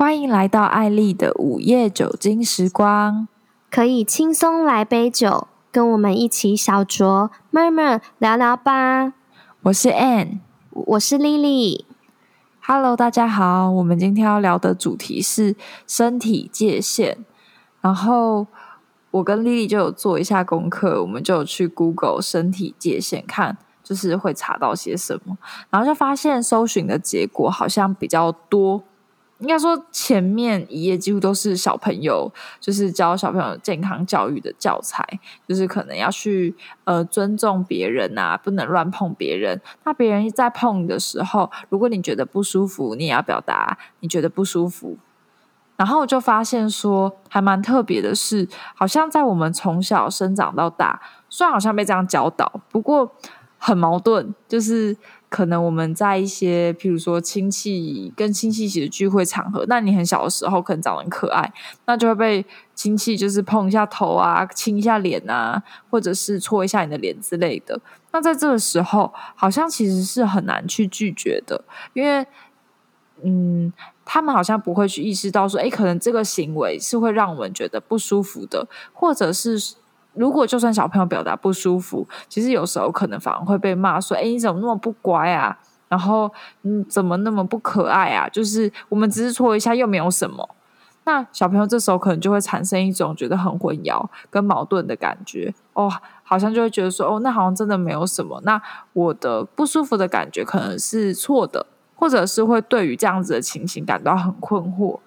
欢迎来到艾莉的午夜酒精时光，可以轻松来杯酒，跟我们一起小酌 murmur 聊聊吧。我是 Ann，我是 Lily。Hello，大家好，我们今天要聊的主题是身体界限。然后我跟 Lily 就有做一下功课，我们就有去 Google 身体界限看，就是会查到些什么，然后就发现搜寻的结果好像比较多。应该说，前面一页几乎都是小朋友，就是教小朋友健康教育的教材，就是可能要去呃尊重别人啊，不能乱碰别人。那别人在碰你的时候，如果你觉得不舒服，你也要表达你觉得不舒服。然后我就发现说，还蛮特别的是，好像在我们从小生长到大，虽然好像被这样教导，不过很矛盾，就是。可能我们在一些，譬如说亲戚跟亲戚一起的聚会场合，那你很小的时候可能长得很可爱，那就会被亲戚就是碰一下头啊，亲一下脸啊，或者是戳一下你的脸之类的。那在这个时候，好像其实是很难去拒绝的，因为，嗯，他们好像不会去意识到说，诶，可能这个行为是会让我们觉得不舒服的，或者是。如果就算小朋友表达不舒服，其实有时候可能反而会被骂说：“哎，你怎么那么不乖啊？然后你怎么那么不可爱啊？”就是我们只是戳一下，又没有什么。那小朋友这时候可能就会产生一种觉得很混淆跟矛盾的感觉哦，好像就会觉得说：“哦，那好像真的没有什么。”那我的不舒服的感觉可能是错的，或者是会对于这样子的情形感到很困惑。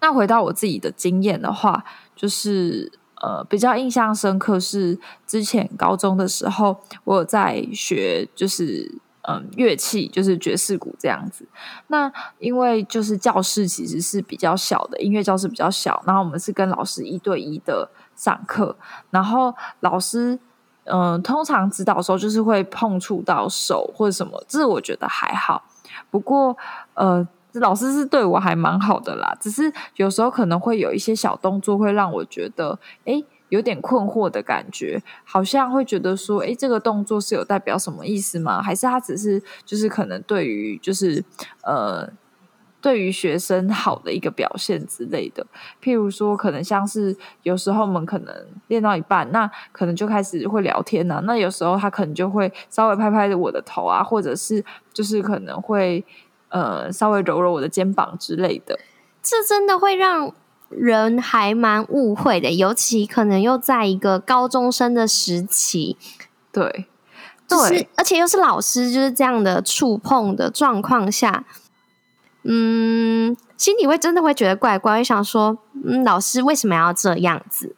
那回到我自己的经验的话，就是。呃，比较印象深刻是之前高中的时候，我有在学，就是嗯乐器，就是爵士鼓这样子。那因为就是教室其实是比较小的，音乐教室比较小，然后我们是跟老师一对一的上课，然后老师嗯、通常指导的时候就是会碰触到手或者什么，这我觉得还好。不过呃。老师是对我还蛮好的啦，只是有时候可能会有一些小动作会让我觉得，诶，有点困惑的感觉，好像会觉得说，诶，这个动作是有代表什么意思吗？还是他只是就是可能对于就是呃，对于学生好的一个表现之类的？譬如说，可能像是有时候我们可能练到一半，那可能就开始会聊天啊，那有时候他可能就会稍微拍拍我的头啊，或者是就是可能会。呃，稍微揉揉我的肩膀之类的，这真的会让人还蛮误会的，尤其可能又在一个高中生的时期，对，就是、对，而且又是老师就是这样的触碰的状况下，嗯，心里会真的会觉得怪怪，会想说，嗯，老师为什么要这样子？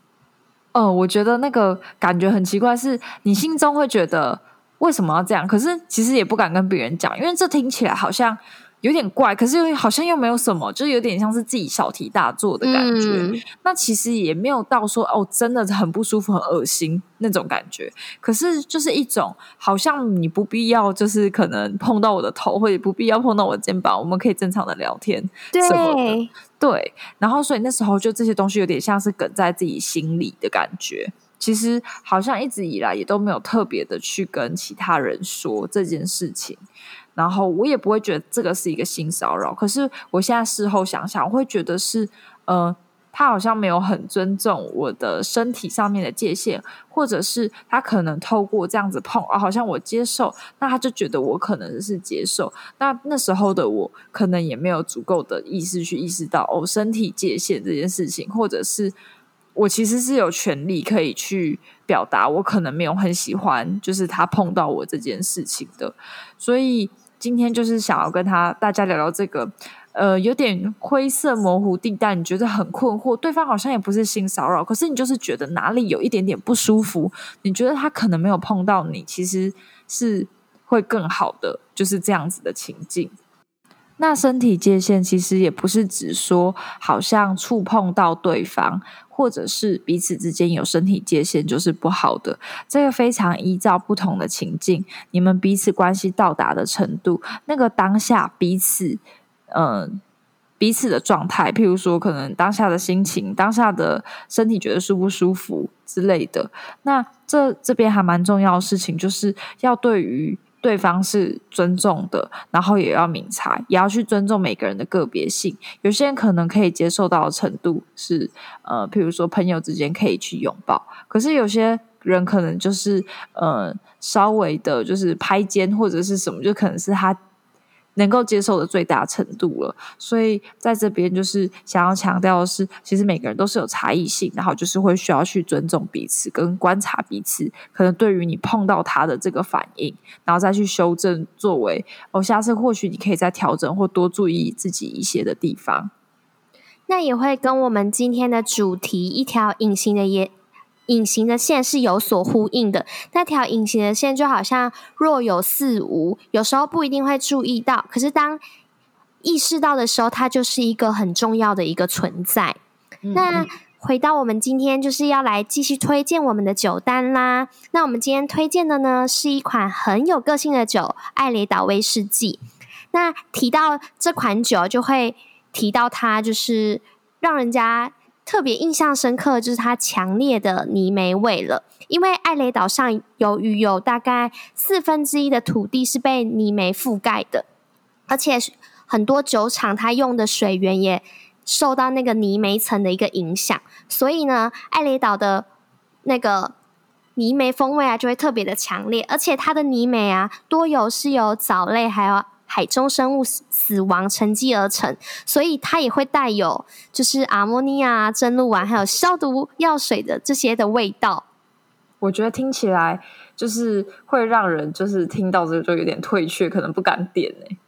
哦、呃，我觉得那个感觉很奇怪，是你心中会觉得为什么要这样？可是其实也不敢跟别人讲，因为这听起来好像。有点怪，可是又好像又没有什么，就是有点像是自己小题大做的感觉。嗯、那其实也没有到说哦，真的很不舒服、很恶心那种感觉。可是就是一种好像你不必要，就是可能碰到我的头，或者不必要碰到我的肩膀，我们可以正常的聊天什么的。对，对。然后所以那时候就这些东西有点像是梗在自己心里的感觉。其实好像一直以来也都没有特别的去跟其他人说这件事情。然后我也不会觉得这个是一个性骚扰，可是我现在事后想想，我会觉得是，呃，他好像没有很尊重我的身体上面的界限，或者是他可能透过这样子碰啊，好像我接受，那他就觉得我可能是接受，那那时候的我可能也没有足够的意识去意识到哦，身体界限这件事情，或者是我其实是有权利可以去表达，我可能没有很喜欢，就是他碰到我这件事情的，所以。今天就是想要跟他大家聊聊这个，呃，有点灰色模糊地带，你觉得很困惑，对方好像也不是性骚扰，可是你就是觉得哪里有一点点不舒服，你觉得他可能没有碰到你，其实是会更好的，就是这样子的情境。那身体界限其实也不是只说好像触碰到对方，或者是彼此之间有身体界限就是不好的。这个非常依照不同的情境，你们彼此关系到达的程度，那个当下彼此，嗯、彼此的状态，譬如说可能当下的心情，当下的身体觉得舒不舒服之类的。那这这边还蛮重要的事情，就是要对于。对方是尊重的，然后也要明察，也要去尊重每个人的个别性。有些人可能可以接受到的程度是，呃，比如说朋友之间可以去拥抱，可是有些人可能就是，呃，稍微的，就是拍肩或者是什么，就可能是他。能够接受的最大程度了，所以在这边就是想要强调的是，其实每个人都是有差异性，然后就是会需要去尊重彼此，跟观察彼此，可能对于你碰到他的这个反应，然后再去修正，作为哦，下次或许你可以再调整或多注意自己一些的地方。那也会跟我们今天的主题一条隐形的也。隐形的线是有所呼应的，那条隐形的线就好像若有似无，有时候不一定会注意到，可是当意识到的时候，它就是一个很重要的一个存在。嗯、那回到我们今天就是要来继续推荐我们的酒单啦。那我们今天推荐的呢是一款很有个性的酒——艾雷岛威士忌。那提到这款酒，就会提到它就是让人家。特别印象深刻的就是它强烈的泥煤味了，因为艾雷岛上由于有大概四分之一的土地是被泥煤覆盖的，而且很多酒厂它用的水源也受到那个泥煤层的一个影响，所以呢，艾雷岛的那个泥煤风味啊就会特别的强烈，而且它的泥煤啊多有是由藻类还有。海中生物死亡沉积而成，所以它也会带有就是阿莫尼亚、蒸馏完还有消毒药水的这些的味道。我觉得听起来就是会让人就是听到这个就有点退却，可能不敢点哎、欸。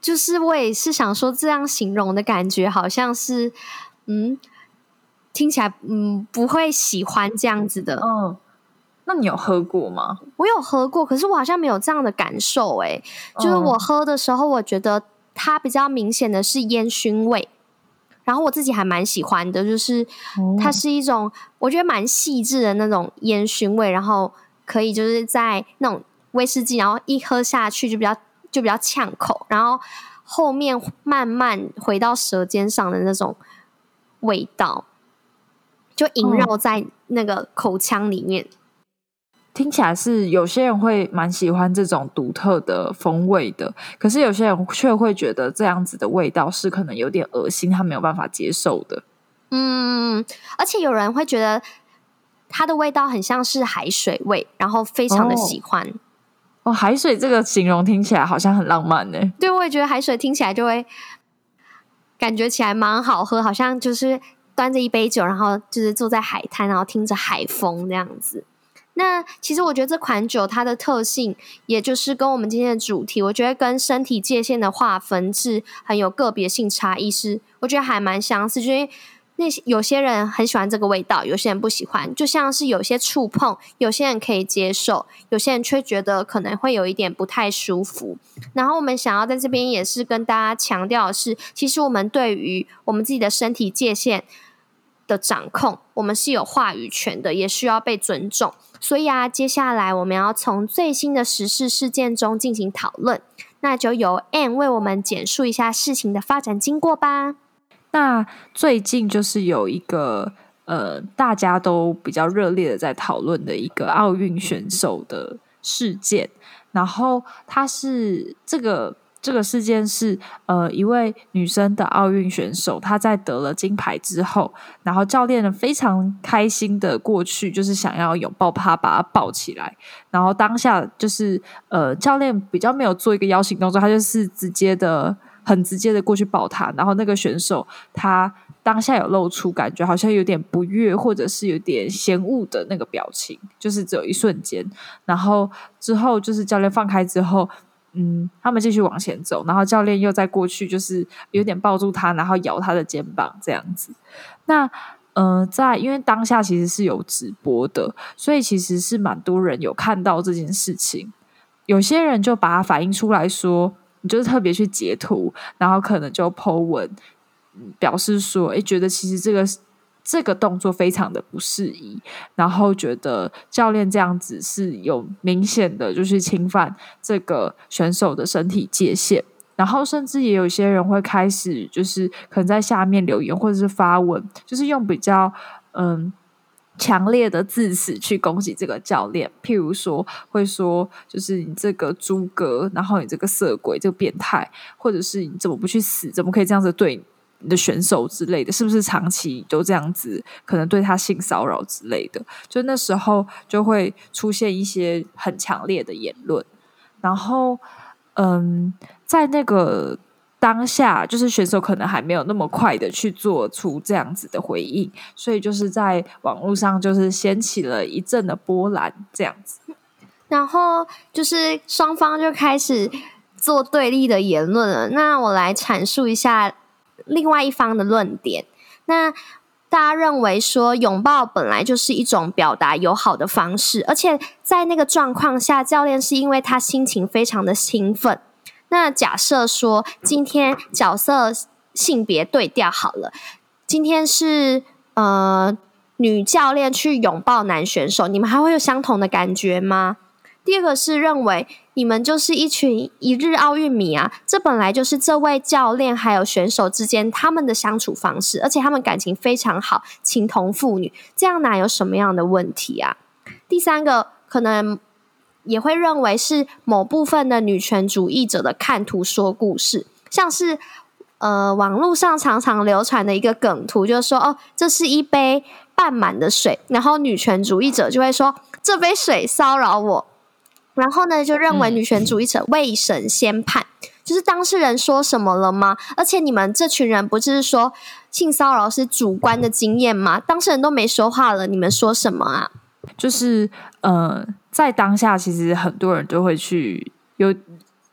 就是我也是想说，这样形容的感觉好像是嗯，听起来嗯不会喜欢这样子的嗯。那你有喝过吗？我有喝过，可是我好像没有这样的感受诶。就是我喝的时候，我觉得它比较明显的是烟熏味，然后我自己还蛮喜欢的，就是它是一种我觉得蛮细致的那种烟熏味，然后可以就是在那种威士忌，然后一喝下去就比较就比较呛口，然后后面慢慢回到舌尖上的那种味道，就萦绕在那个口腔里面。听起来是有些人会蛮喜欢这种独特的风味的，可是有些人却会觉得这样子的味道是可能有点恶心，他没有办法接受的。嗯，而且有人会觉得它的味道很像是海水味，然后非常的喜欢。哦，哦，海水这个形容听起来好像很浪漫呢。对，我也觉得海水听起来就会感觉起来蛮好喝，好像就是端着一杯酒，然后就是坐在海滩，然后听着海风这样子。那其实我觉得这款酒它的特性，也就是跟我们今天的主题，我觉得跟身体界限的划分是很有个别性差异，是我觉得还蛮相似。因为那些有些人很喜欢这个味道，有些人不喜欢，就像是有些触碰，有些人可以接受，有些人却觉得可能会有一点不太舒服。然后我们想要在这边也是跟大家强调的是，其实我们对于我们自己的身体界限的掌控，我们是有话语权的，也需要被尊重。所以啊，接下来我们要从最新的时事事件中进行讨论，那就由 ann 为我们简述一下事情的发展经过吧。那最近就是有一个呃，大家都比较热烈的在讨论的一个奥运选手的事件，然后他是这个。这个事件是呃一位女生的奥运选手，她在得了金牌之后，然后教练呢非常开心的过去，就是想要拥抱她，把她抱起来。然后当下就是呃教练比较没有做一个邀请动作，他就是直接的很直接的过去抱她。然后那个选手她当下有露出感觉好像有点不悦，或者是有点嫌恶的那个表情，就是只有一瞬间。然后之后就是教练放开之后。嗯，他们继续往前走，然后教练又在过去，就是有点抱住他，然后摇他的肩膀这样子。那呃，在因为当下其实是有直播的，所以其实是蛮多人有看到这件事情。有些人就把它反映出来说，你就是特别去截图，然后可能就 po 文，表示说，诶，觉得其实这个。这个动作非常的不适宜，然后觉得教练这样子是有明显的就是侵犯这个选手的身体界限，然后甚至也有些人会开始就是可能在下面留言或者是发文，就是用比较嗯强烈的字词去攻击这个教练，譬如说会说就是你这个猪哥，然后你这个色鬼，这个变态，或者是你怎么不去死，怎么可以这样子对你你的选手之类的，是不是长期都这样子，可能对他性骚扰之类的，就那时候就会出现一些很强烈的言论，然后嗯，在那个。当下就是选手可能还没有那么快的去做出这样子的回应，所以就是在网络上就是掀起了一阵的波澜，这样子。然后就是双方就开始做对立的言论了。那我来阐述一下另外一方的论点。那大家认为说拥抱本来就是一种表达友好的方式，而且在那个状况下，教练是因为他心情非常的兴奋。那假设说今天角色性别对调好了，今天是呃女教练去拥抱男选手，你们还会有相同的感觉吗？第二个是认为你们就是一群一日奥运迷啊，这本来就是这位教练还有选手之间他们的相处方式，而且他们感情非常好，情同父女，这样哪有什么样的问题啊？第三个可能。也会认为是某部分的女权主义者的看图说故事，像是呃网络上常常流传的一个梗图，就是说哦，这是一杯半满的水，然后女权主义者就会说这杯水骚扰我，然后呢就认为女权主义者未审先判，嗯、就是当事人说什么了吗？而且你们这群人不是说性骚扰是主观的经验吗？当事人都没说话了，你们说什么啊？就是呃。在当下，其实很多人都会去有，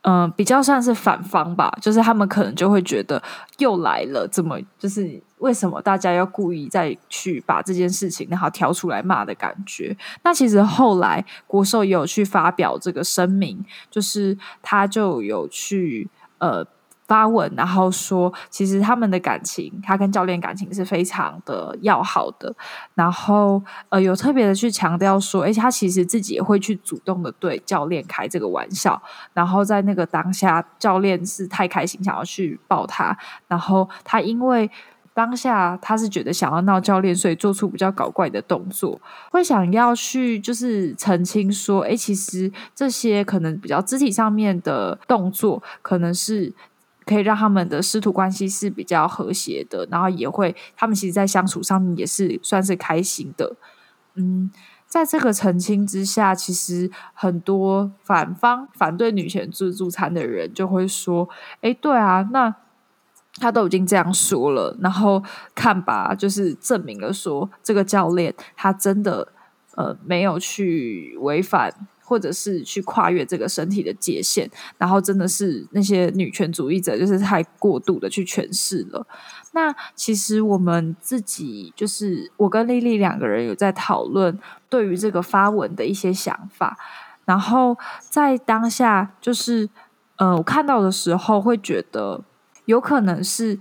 嗯、比较算是反方吧，就是他们可能就会觉得又来了，怎么就是为什么大家要故意再去把这件事情然后挑出来骂的感觉？那其实后来国寿也有去发表这个声明，就是他就有去呃。发文，然后说，其实他们的感情，他跟教练感情是非常的要好的。然后，呃，有特别的去强调说，而且他其实自己也会去主动的对教练开这个玩笑。然后在那个当下，教练是太开心，想要去抱他。然后他因为当下他是觉得想要闹教练，所以做出比较搞怪的动作，会想要去就是澄清说，哎，其实这些可能比较肢体上面的动作，可能是。可以让他们的师徒关系是比较和谐的，然后也会他们其实，在相处上面也是算是开心的。嗯，在这个澄清之下，其实很多反方反对女权自助餐的人就会说：“哎，对啊，那他都已经这样说了，然后看吧，就是证明了说这个教练他真的呃没有去违反。”或者是去跨越这个身体的界限，然后真的是那些女权主义者就是太过度的去诠释了。那其实我们自己就是我跟丽丽两个人有在讨论对于这个发文的一些想法，然后在当下就是呃我看到的时候会觉得有可能是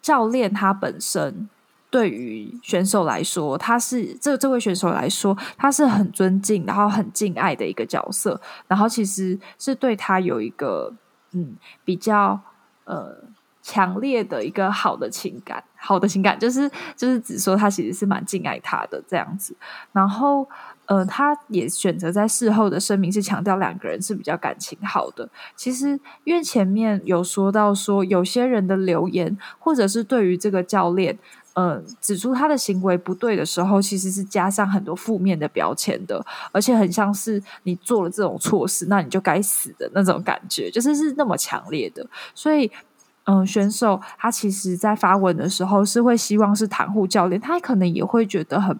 教练他本身。对于选手来说，他是这这位选手来说，他是很尊敬，然后很敬爱的一个角色，然后其实是对他有一个嗯比较呃强烈的一个好的情感，好的情感就是就是只说他其实是蛮敬爱他的这样子，然后呃他也选择在事后的声明是强调两个人是比较感情好的。其实因为前面有说到说有些人的留言，或者是对于这个教练。呃，指出他的行为不对的时候，其实是加上很多负面的标签的，而且很像是你做了这种错事，那你就该死的那种感觉，就是是那么强烈的。所以，嗯、选手他其实在发文的时候是会希望是袒护教练，他可能也会觉得很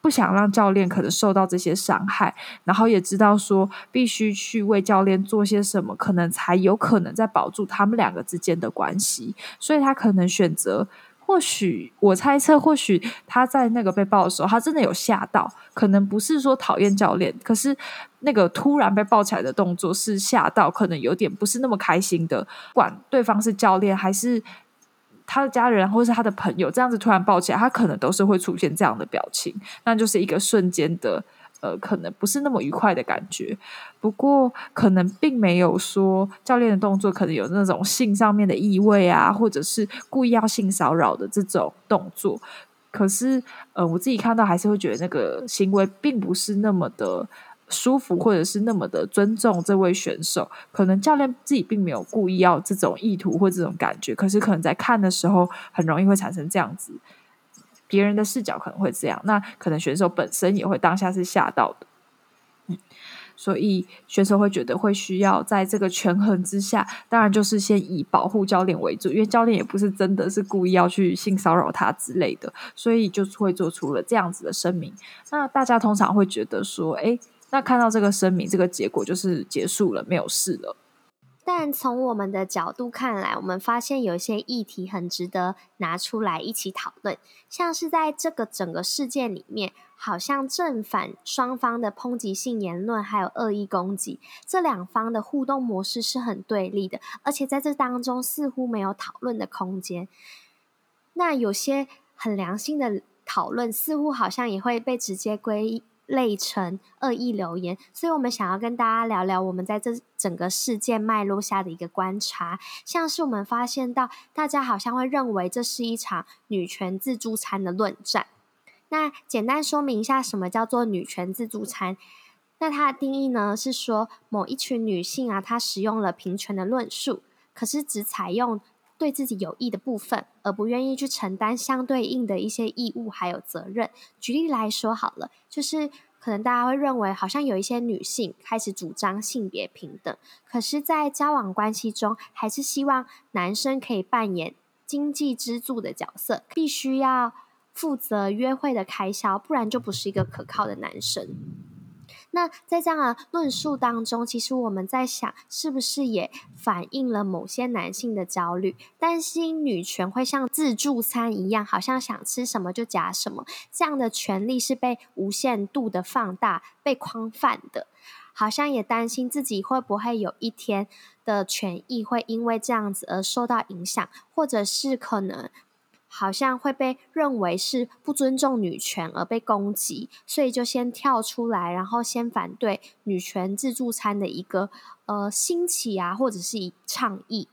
不想让教练可能受到这些伤害，然后也知道说必须去为教练做些什么，可能才有可能在保住他们两个之间的关系，所以他可能选择。或许我猜测，或许他在那个被抱的时候，他真的有吓到，可能不是说讨厌教练，可是那个突然被抱起来的动作是吓到，可能有点不是那么开心的。不管对方是教练还是他的家人，或是他的朋友，这样子突然抱起来，他可能都是会出现这样的表情，那就是一个瞬间的。呃，可能不是那么愉快的感觉，不过可能并没有说教练的动作可能有那种性上面的意味啊，或者是故意要性骚扰的这种动作。可是呃，我自己看到还是会觉得那个行为并不是那么的舒服，或者是那么的尊重这位选手。可能教练自己并没有故意要这种意图或这种感觉，可是可能在看的时候很容易会产生这样子，别人的视角可能会这样，那可能选手本身也会当下是吓到的。嗯。所以选手会觉得会需要在这个权衡之下，当然就是先以保护教练为主，因为教练也不是真的是故意要去性骚扰他之类的，所以就会做出了这样子的声明。那大家通常会觉得说，哎，那看到这个声明，这个结果就是结束了，没有事了。但从我们的角度看来，我们发现有些议题很值得拿出来一起讨论，像是在这个整个事件里面。好像正反双方的抨击性言论，还有恶意攻击，这两方的互动模式是很对立的，而且在这当中似乎没有讨论的空间。那有些很良性的讨论，似乎好像也会被直接归类成恶意留言。所以我们想要跟大家聊聊我们在这整个事件脉络下的一个观察，像是我们发现到大家好像会认为这是一场女权自助餐的论战。那简单说明一下，什么叫做女权自助餐？那它的定义呢，是说某一群女性啊，她使用了平权的论述，可是只采用对自己有益的部分，而不愿意去承担相对应的一些义务还有责任。举例来说好了，就是可能大家会认为，好像有一些女性开始主张性别平等，可是，在交往关系中，还是希望男生可以扮演经济支柱的角色，必须要。负责约会的开销，不然就不是一个可靠的男生。那在这样的论述当中，其实我们在想，是不是也反映了某些男性的焦虑，担心女权会像自助餐一样，好像想吃什么就夹什么，这样的权利是被无限度的放大、被框范的，好像也担心自己会不会有一天的权益会因为这样子而受到影响，或者是可能。好像会被认为是不尊重女权而被攻击，所以就先跳出来，然后先反对女权自助餐的一个呃兴起啊，或者是以倡议，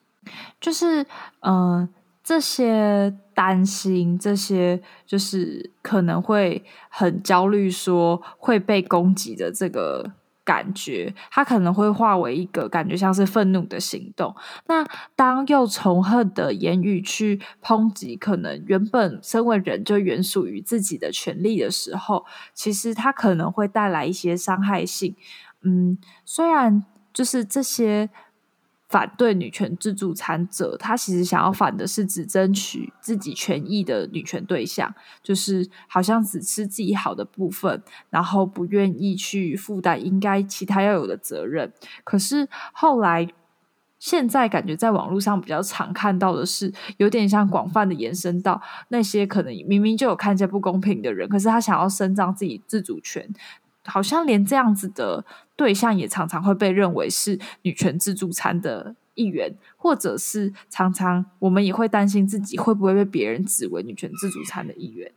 就是呃这些担心，这些就是可能会很焦虑，说会被攻击的这个。感觉他可能会化为一个感觉像是愤怒的行动。那当用仇恨的言语去抨击可能原本身为人就原属于自己的权利的时候，其实他可能会带来一些伤害性。嗯，虽然就是这些。反对女权自助餐者，他其实想要反的是只争取自己权益的女权对象，就是好像只吃自己好的部分，然后不愿意去负担应该其他要有的责任。可是后来，现在感觉在网络上比较常看到的是，有点像广泛的延伸到那些可能明明就有看见不公平的人，可是他想要伸张自己自主权。好像连这样子的对象也常常会被认为是女权自助餐的一员，或者是常常我们也会担心自己会不会被别人指为女权自助餐的一员。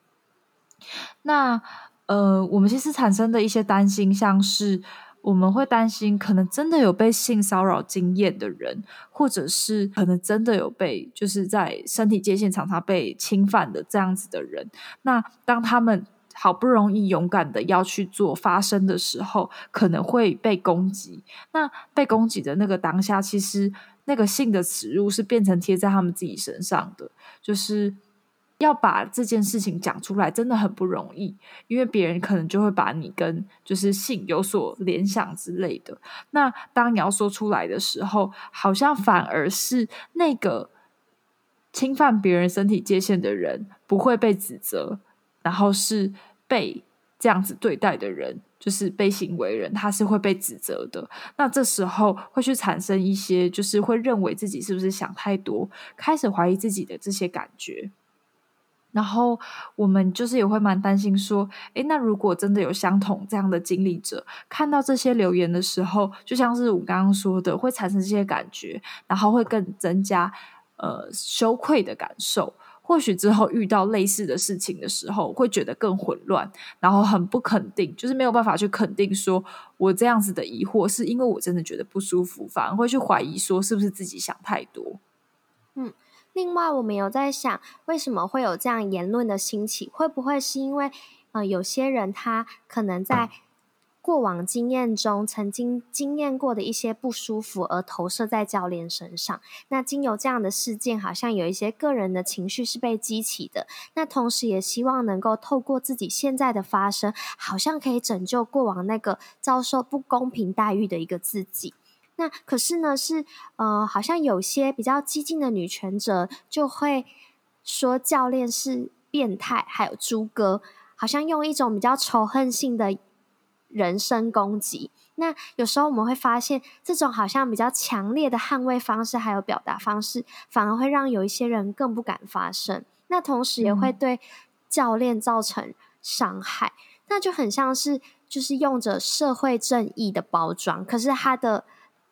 那呃，我们其实产生的一些担心，像是我们会担心可能真的有被性骚扰经验的人，或者是可能真的有被就是在身体界限常常被侵犯的这样子的人，那当他们。好不容易勇敢的要去做发声的时候，可能会被攻击。那被攻击的那个当下，其实那个性的耻辱是变成贴在他们自己身上的。就是要把这件事情讲出来，真的很不容易，因为别人可能就会把你跟就是性有所联想之类的。那当你要说出来的时候，好像反而是那个侵犯别人身体界限的人不会被指责。然后是被这样子对待的人，就是被行为人，他是会被指责的。那这时候会去产生一些，就是会认为自己是不是想太多，开始怀疑自己的这些感觉。然后我们就是也会蛮担心说，诶，那如果真的有相同这样的经历者，看到这些留言的时候，就像是我刚刚说的，会产生这些感觉，然后会更增加呃羞愧的感受。或许之后遇到类似的事情的时候，会觉得更混乱，然后很不肯定，就是没有办法去肯定说，我这样子的疑惑是因为我真的觉得不舒服，反而会去怀疑说是不是自己想太多。嗯，另外，我们有在想，为什么会有这样言论的兴起？会不会是因为，呃，有些人他可能在过往经验中曾经经验过的一些不舒服，而投射在教练身上。那经由这样的事件，好像有一些个人的情绪是被激起的。那同时也希望能够透过自己现在的发声，好像可以拯救过往那个遭受不公平待遇的一个自己。那可是呢，是呃，好像有些比较激进的女权者就会说教练是变态，还有猪哥，好像用一种比较仇恨性的。人身攻击，那有时候我们会发现，这种好像比较强烈的捍卫方式，还有表达方式，反而会让有一些人更不敢发声。那同时也会对教练造成伤害。嗯、那就很像是，就是用着社会正义的包装，可是它的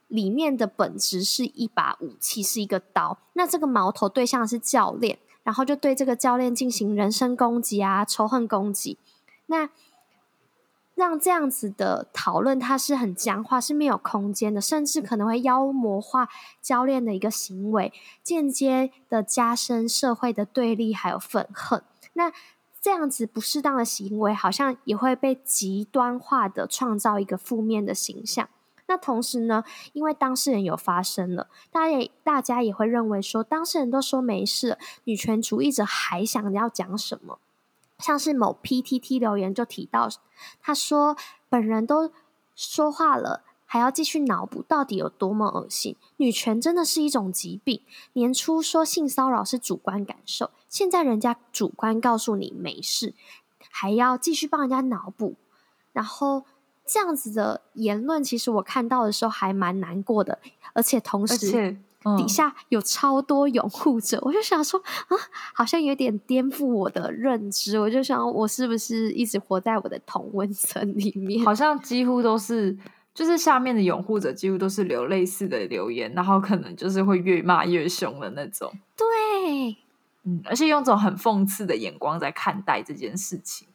里面的本质是一把武器，是一个刀。那这个矛头对象是教练，然后就对这个教练进行人身攻击啊，仇恨攻击。那让这样子的讨论，它是很僵化，是没有空间的，甚至可能会妖魔化教练的一个行为，间接的加深社会的对立还有愤恨。那这样子不适当的行为，好像也会被极端化的创造一个负面的形象。那同时呢，因为当事人有发生了，大家也大家也会认为说，当事人都说没事，女权主义者还想要讲什么？像是某 PTT 留言就提到，他说本人都说话了，还要继续脑补，到底有多么恶心？女权真的是一种疾病。年初说性骚扰是主观感受，现在人家主观告诉你没事，还要继续帮人家脑补，然后这样子的言论，其实我看到的时候还蛮难过的，而且同时。底下有超多拥护者，我就想说啊，好像有点颠覆我的认知。我就想，我是不是一直活在我的同温层里面？好像几乎都是，就是下面的拥护者几乎都是留类似的留言，然后可能就是会越骂越凶的那种。对，嗯，而且用这种很讽刺的眼光在看待这件事情。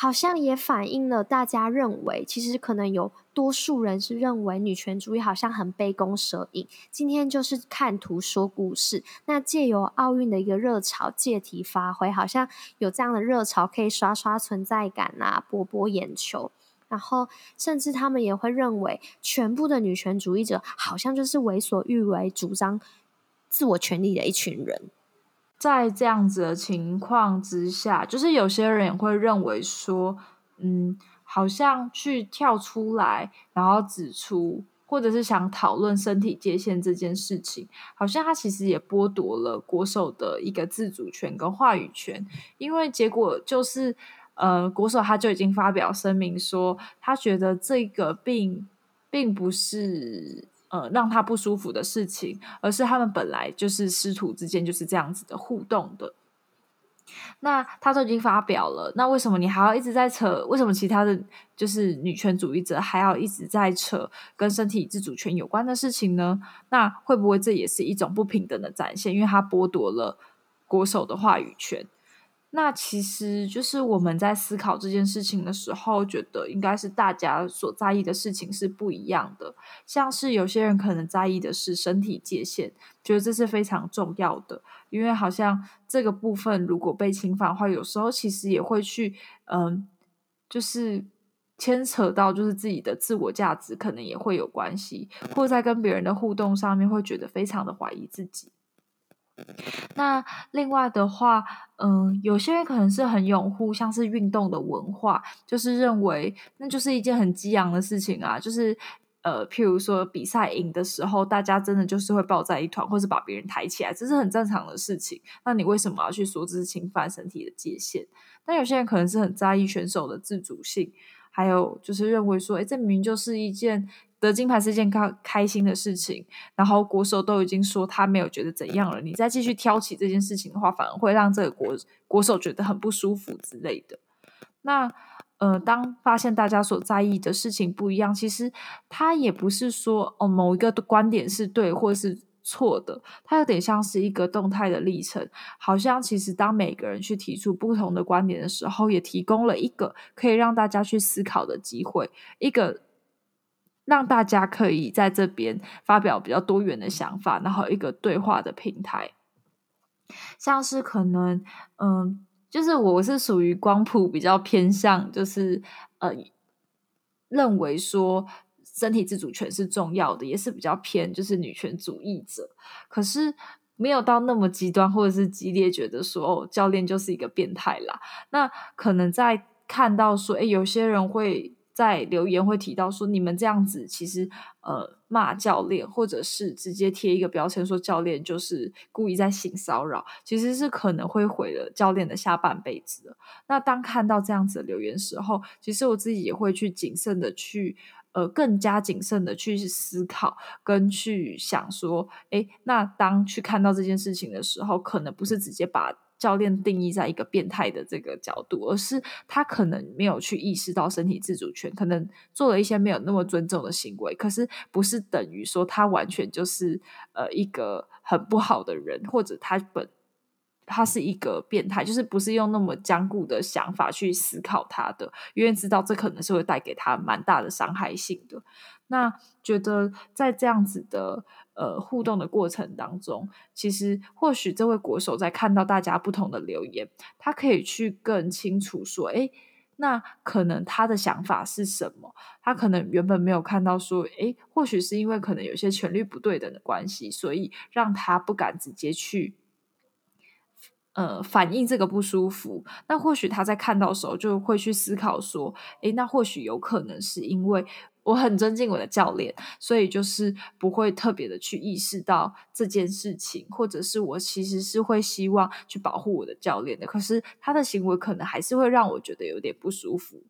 好像也反映了大家认为，其实可能有多数人是认为女权主义好像很杯弓蛇影。今天就是看图说故事，那借由奥运的一个热潮，借题发挥，好像有这样的热潮可以刷刷存在感啊，博博眼球。然后甚至他们也会认为，全部的女权主义者好像就是为所欲为、主张自我权利的一群人。在这样子的情况之下，就是有些人也会认为说，嗯，好像去跳出来，然后指出，或者是想讨论身体界限这件事情，好像他其实也剥夺了国手的一个自主权跟话语权，因为结果就是，呃，国手他就已经发表声明说，他觉得这个并并不是。呃，让他不舒服的事情，而是他们本来就是师徒之间就是这样子的互动的。那他都已经发表了，那为什么你还要一直在扯？为什么其他的就是女权主义者还要一直在扯跟身体自主权有关的事情呢？那会不会这也是一种不平等的展现？因为他剥夺了国手的话语权。那其实就是我们在思考这件事情的时候，觉得应该是大家所在意的事情是不一样的。像是有些人可能在意的是身体界限，觉得这是非常重要的，因为好像这个部分如果被侵犯的话，有时候其实也会去，嗯，就是牵扯到就是自己的自我价值，可能也会有关系，或在跟别人的互动上面会觉得非常的怀疑自己。那另外的话，嗯，有些人可能是很拥护像是运动的文化，就是认为那就是一件很激昂的事情啊，就是呃，譬如说比赛赢的时候，大家真的就是会抱在一团，或是把别人抬起来，这是很正常的事情。那你为什么要去说这是侵犯身体的界限？但有些人可能是很在意选手的自主性，还有就是认为说，诶，这明明就是一件。得金牌是一件开开心的事情，然后国手都已经说他没有觉得怎样了，你再继续挑起这件事情的话，反而会让这个国国手觉得很不舒服之类的。那呃，当发现大家所在意的事情不一样，其实他也不是说哦某一个观点是对或是错的，它有点像是一个动态的历程，好像其实当每个人去提出不同的观点的时候，也提供了一个可以让大家去思考的机会，一个。让大家可以在这边发表比较多元的想法，然后一个对话的平台。像是可能，嗯，就是我是属于光谱比较偏向，就是呃，认为说身体自主权是重要的，也是比较偏就是女权主义者，可是没有到那么极端或者是激烈，觉得说，教练就是一个变态啦。那可能在看到说，诶，有些人会。在留言会提到说，你们这样子其实呃骂教练，或者是直接贴一个标签说教练就是故意在性骚扰，其实是可能会毁了教练的下半辈子的。那当看到这样子的留言时候，其实我自己也会去谨慎的去呃更加谨慎的去思考跟去想说，诶，那当去看到这件事情的时候，可能不是直接把。教练定义在一个变态的这个角度，而是他可能没有去意识到身体自主权，可能做了一些没有那么尊重的行为，可是不是等于说他完全就是呃一个很不好的人，或者他本他是一个变态，就是不是用那么僵固的想法去思考他的，因为知道这可能是会带给他蛮大的伤害性的。那觉得在这样子的呃互动的过程当中，其实或许这位国手在看到大家不同的留言，他可以去更清楚说，哎，那可能他的想法是什么？他可能原本没有看到说，哎，或许是因为可能有些权力不对等的关系，所以让他不敢直接去呃反映这个不舒服。那或许他在看到的时候就会去思考说，哎，那或许有可能是因为。我很尊敬我的教练，所以就是不会特别的去意识到这件事情，或者是我其实是会希望去保护我的教练的，可是他的行为可能还是会让我觉得有点不舒服。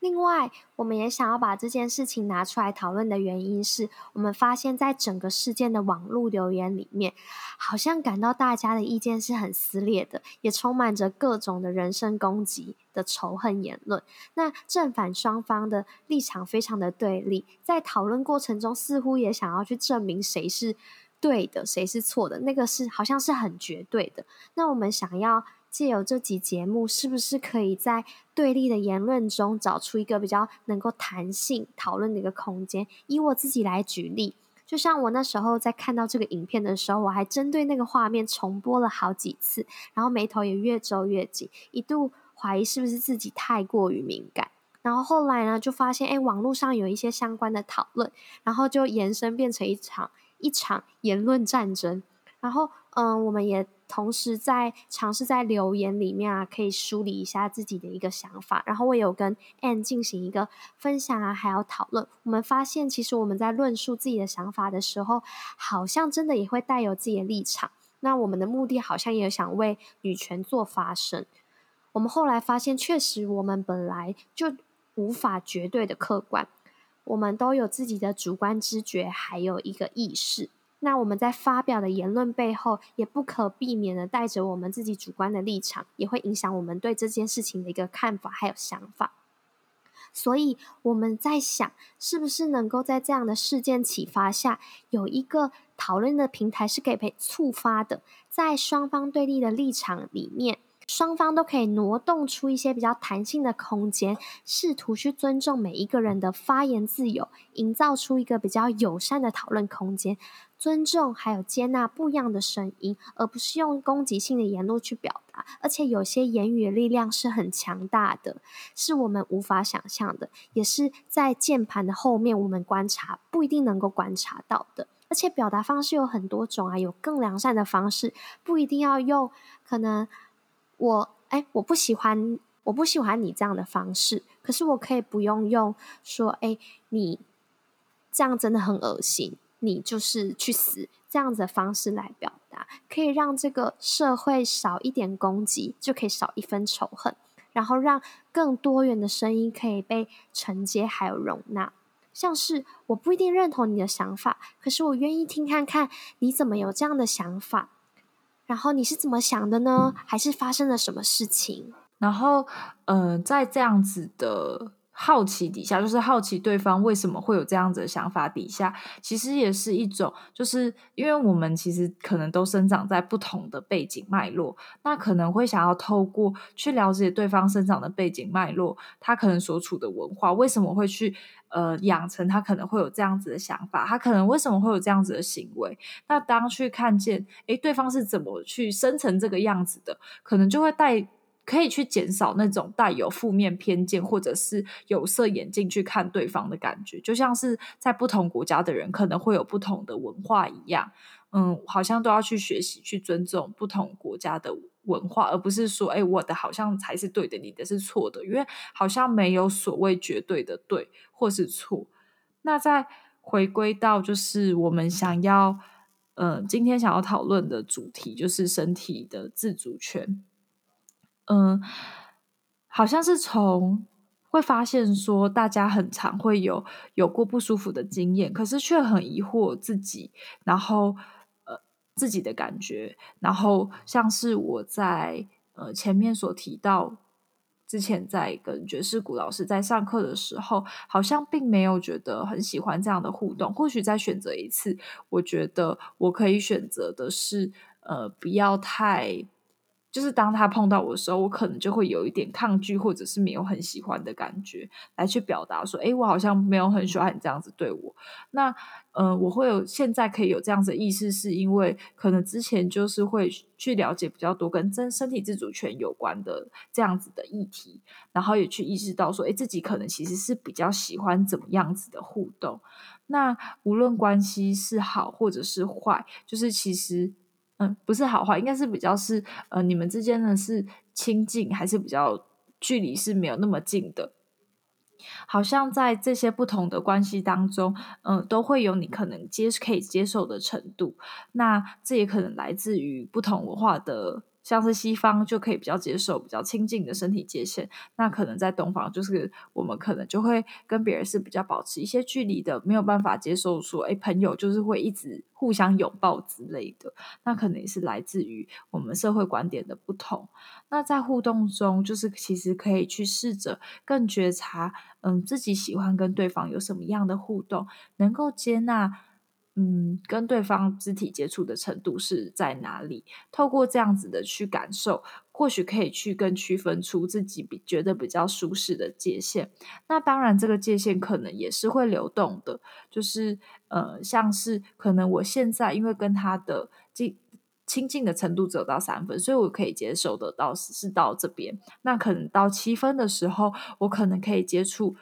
另外，我们也想要把这件事情拿出来讨论的原因是，我们发现，在整个事件的网络留言里面，好像感到大家的意见是很撕裂的，也充满着各种的人身攻击的仇恨言论。那正反双方的立场非常的对立，在讨论过程中，似乎也想要去证明谁是对的，谁是错的，那个是好像是很绝对的。那我们想要。借由这集节目，是不是可以在对立的言论中找出一个比较能够弹性讨论的一个空间？以我自己来举例，就像我那时候在看到这个影片的时候，我还针对那个画面重播了好几次，然后眉头也越皱越紧，一度怀疑是不是自己太过于敏感。然后后来呢，就发现哎，网络上有一些相关的讨论，然后就延伸变成一场一场言论战争。然后嗯，我们也。同时在尝试在留言里面啊，可以梳理一下自己的一个想法。然后我有跟 Ann 进行一个分享啊，还有讨论。我们发现，其实我们在论述自己的想法的时候，好像真的也会带有自己的立场。那我们的目的好像也想为女权做发声。我们后来发现，确实我们本来就无法绝对的客观，我们都有自己的主观知觉，还有一个意识。那我们在发表的言论背后，也不可避免的带着我们自己主观的立场，也会影响我们对这件事情的一个看法还有想法。所以我们在想，是不是能够在这样的事件启发下，有一个讨论的平台是可以被触发的，在双方对立的立场里面。双方都可以挪动出一些比较弹性的空间，试图去尊重每一个人的发言自由，营造出一个比较友善的讨论空间，尊重还有接纳不一样的声音，而不是用攻击性的言论去表达。而且有些言语的力量是很强大的，是我们无法想象的，也是在键盘的后面我们观察不一定能够观察到的。而且表达方式有很多种啊，有更良善的方式，不一定要用可能。我哎，我不喜欢，我不喜欢你这样的方式。可是我可以不用用说，哎，你这样真的很恶心，你就是去死这样子的方式来表达，可以让这个社会少一点攻击，就可以少一分仇恨，然后让更多元的声音可以被承接还有容纳。像是我不一定认同你的想法，可是我愿意听看看你怎么有这样的想法。然后你是怎么想的呢？还是发生了什么事情？然后，嗯、在这样子的好奇底下，就是好奇对方为什么会有这样子的想法底下，其实也是一种，就是因为我们其实可能都生长在不同的背景脉络，那可能会想要透过去了解对方生长的背景脉络，他可能所处的文化为什么会去呃养成他可能会有这样子的想法，他可能为什么会有这样子的行为，那当去看见诶对方是怎么去生成这个样子的，可能就会带。可以去减少那种带有负面偏见或者是有色眼镜去看对方的感觉，就像是在不同国家的人可能会有不同的文化一样，嗯，好像都要去学习去尊重不同国家的文化，而不是说，哎，我的好像才是对的，你的是错的，因为好像没有所谓绝对的对或是错。那再回归到就是我们想要，呃，今天想要讨论的主题就是身体的自主权。嗯，好像是从会发现说，大家很常会有有过不舒服的经验，可是却很疑惑自己，然后呃自己的感觉，然后像是我在呃前面所提到，之前在跟爵士鼓老师在上课的时候，好像并没有觉得很喜欢这样的互动。或许再选择一次，我觉得我可以选择的是呃不要太。就是当他碰到我的时候，我可能就会有一点抗拒，或者是没有很喜欢的感觉，来去表达说：“诶，我好像没有很喜欢你这样子对我。”那，呃，我会有现在可以有这样子的意识，是因为可能之前就是会去了解比较多跟真身体自主权有关的这样子的议题，然后也去意识到说：“诶，自己可能其实是比较喜欢怎么样子的互动。”那无论关系是好或者是坏，就是其实。嗯，不是好坏，应该是比较是呃，你们之间呢是亲近还是比较距离是没有那么近的？好像在这些不同的关系当中，嗯、都会有你可能接可以接受的程度。那这也可能来自于不同文化的。像是西方就可以比较接受比较亲近的身体界限，那可能在东方就是我们可能就会跟别人是比较保持一些距离的，没有办法接受说，诶，朋友就是会一直互相拥抱之类的，那可能也是来自于我们社会观点的不同。那在互动中，就是其实可以去试着更觉察，嗯，自己喜欢跟对方有什么样的互动，能够接纳。嗯，跟对方肢体接触的程度是在哪里？透过这样子的去感受，或许可以去更区分出自己比觉得比较舒适的界限。那当然，这个界限可能也是会流动的，就是呃，像是可能我现在因为跟他的近亲近的程度只有到三分，所以我可以接受得到是到这边。那可能到七分的时候，我可能可以接触。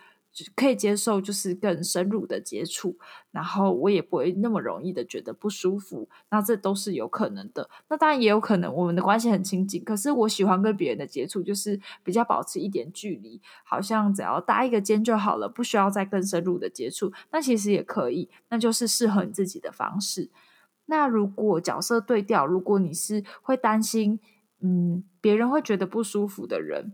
可以接受，就是更深入的接触，然后我也不会那么容易的觉得不舒服，那这都是有可能的。那当然也有可能我们的关系很亲近，可是我喜欢跟别人的接触，就是比较保持一点距离，好像只要搭一个肩就好了，不需要再更深入的接触。那其实也可以，那就是适合你自己的方式。那如果角色对调，如果你是会担心，嗯，别人会觉得不舒服的人。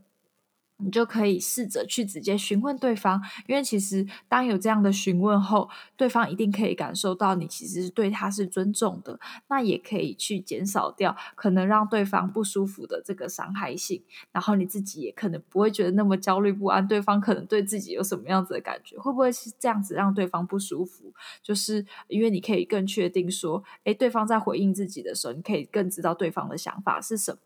你就可以试着去直接询问对方，因为其实当有这样的询问后，对方一定可以感受到你其实对他是尊重的，那也可以去减少掉可能让对方不舒服的这个伤害性，然后你自己也可能不会觉得那么焦虑不安，对方可能对自己有什么样子的感觉，会不会是这样子让对方不舒服？就是因为你可以更确定说，诶，对方在回应自己的时候，你可以更知道对方的想法是什么。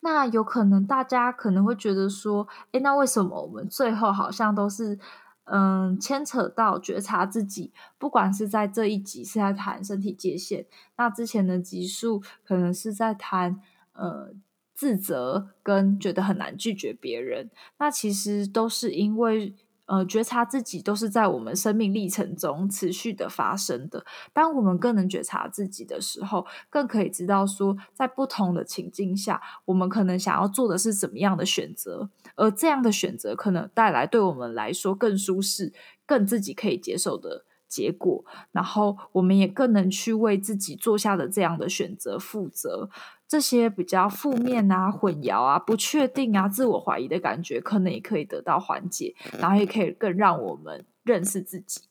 那有可能大家可能会觉得说，诶，那为什么我们最后好像都是，嗯，牵扯到觉察自己，不管是在这一集是在谈身体界限，那之前的集数可能是在谈，呃，自责跟觉得很难拒绝别人，那其实都是因为。呃，觉察自己都是在我们生命历程中持续的发生的。当我们更能觉察自己的时候，更可以知道说，在不同的情境下，我们可能想要做的是怎么样的选择，而这样的选择可能带来对我们来说更舒适、更自己可以接受的结果。然后，我们也更能去为自己做下的这样的选择负责。这些比较负面啊、混淆啊、不确定啊、自我怀疑的感觉，可能也可以得到缓解，然后也可以更让我们认识自己。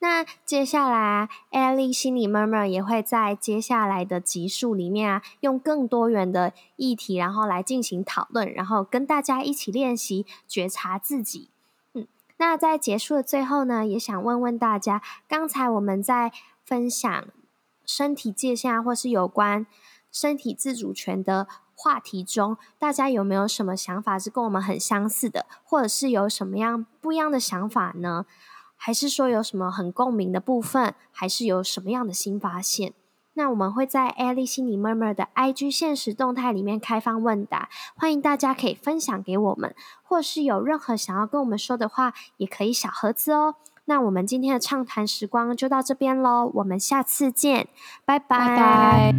那接下来艾莉心理 murmur 也会在接下来的集数里面啊，用更多元的议题，然后来进行讨论，然后跟大家一起练习觉察自己。嗯，那在结束的最后呢，也想问问大家，刚才我们在分享身体界限啊，或是有关身体自主权的话题中，大家有没有什么想法是跟我们很相似的，或者是有什么样不一样的想法呢？还是说有什么很共鸣的部分？还是有什么样的新发现？那我们会在艾莉心理 murmur 的 IG 限时动态里面开放问答，欢迎大家可以分享给我们，或是有任何想要跟我们说的话，也可以小盒子哦。那我们今天的畅谈时光就到这边喽，我们下次见，拜拜。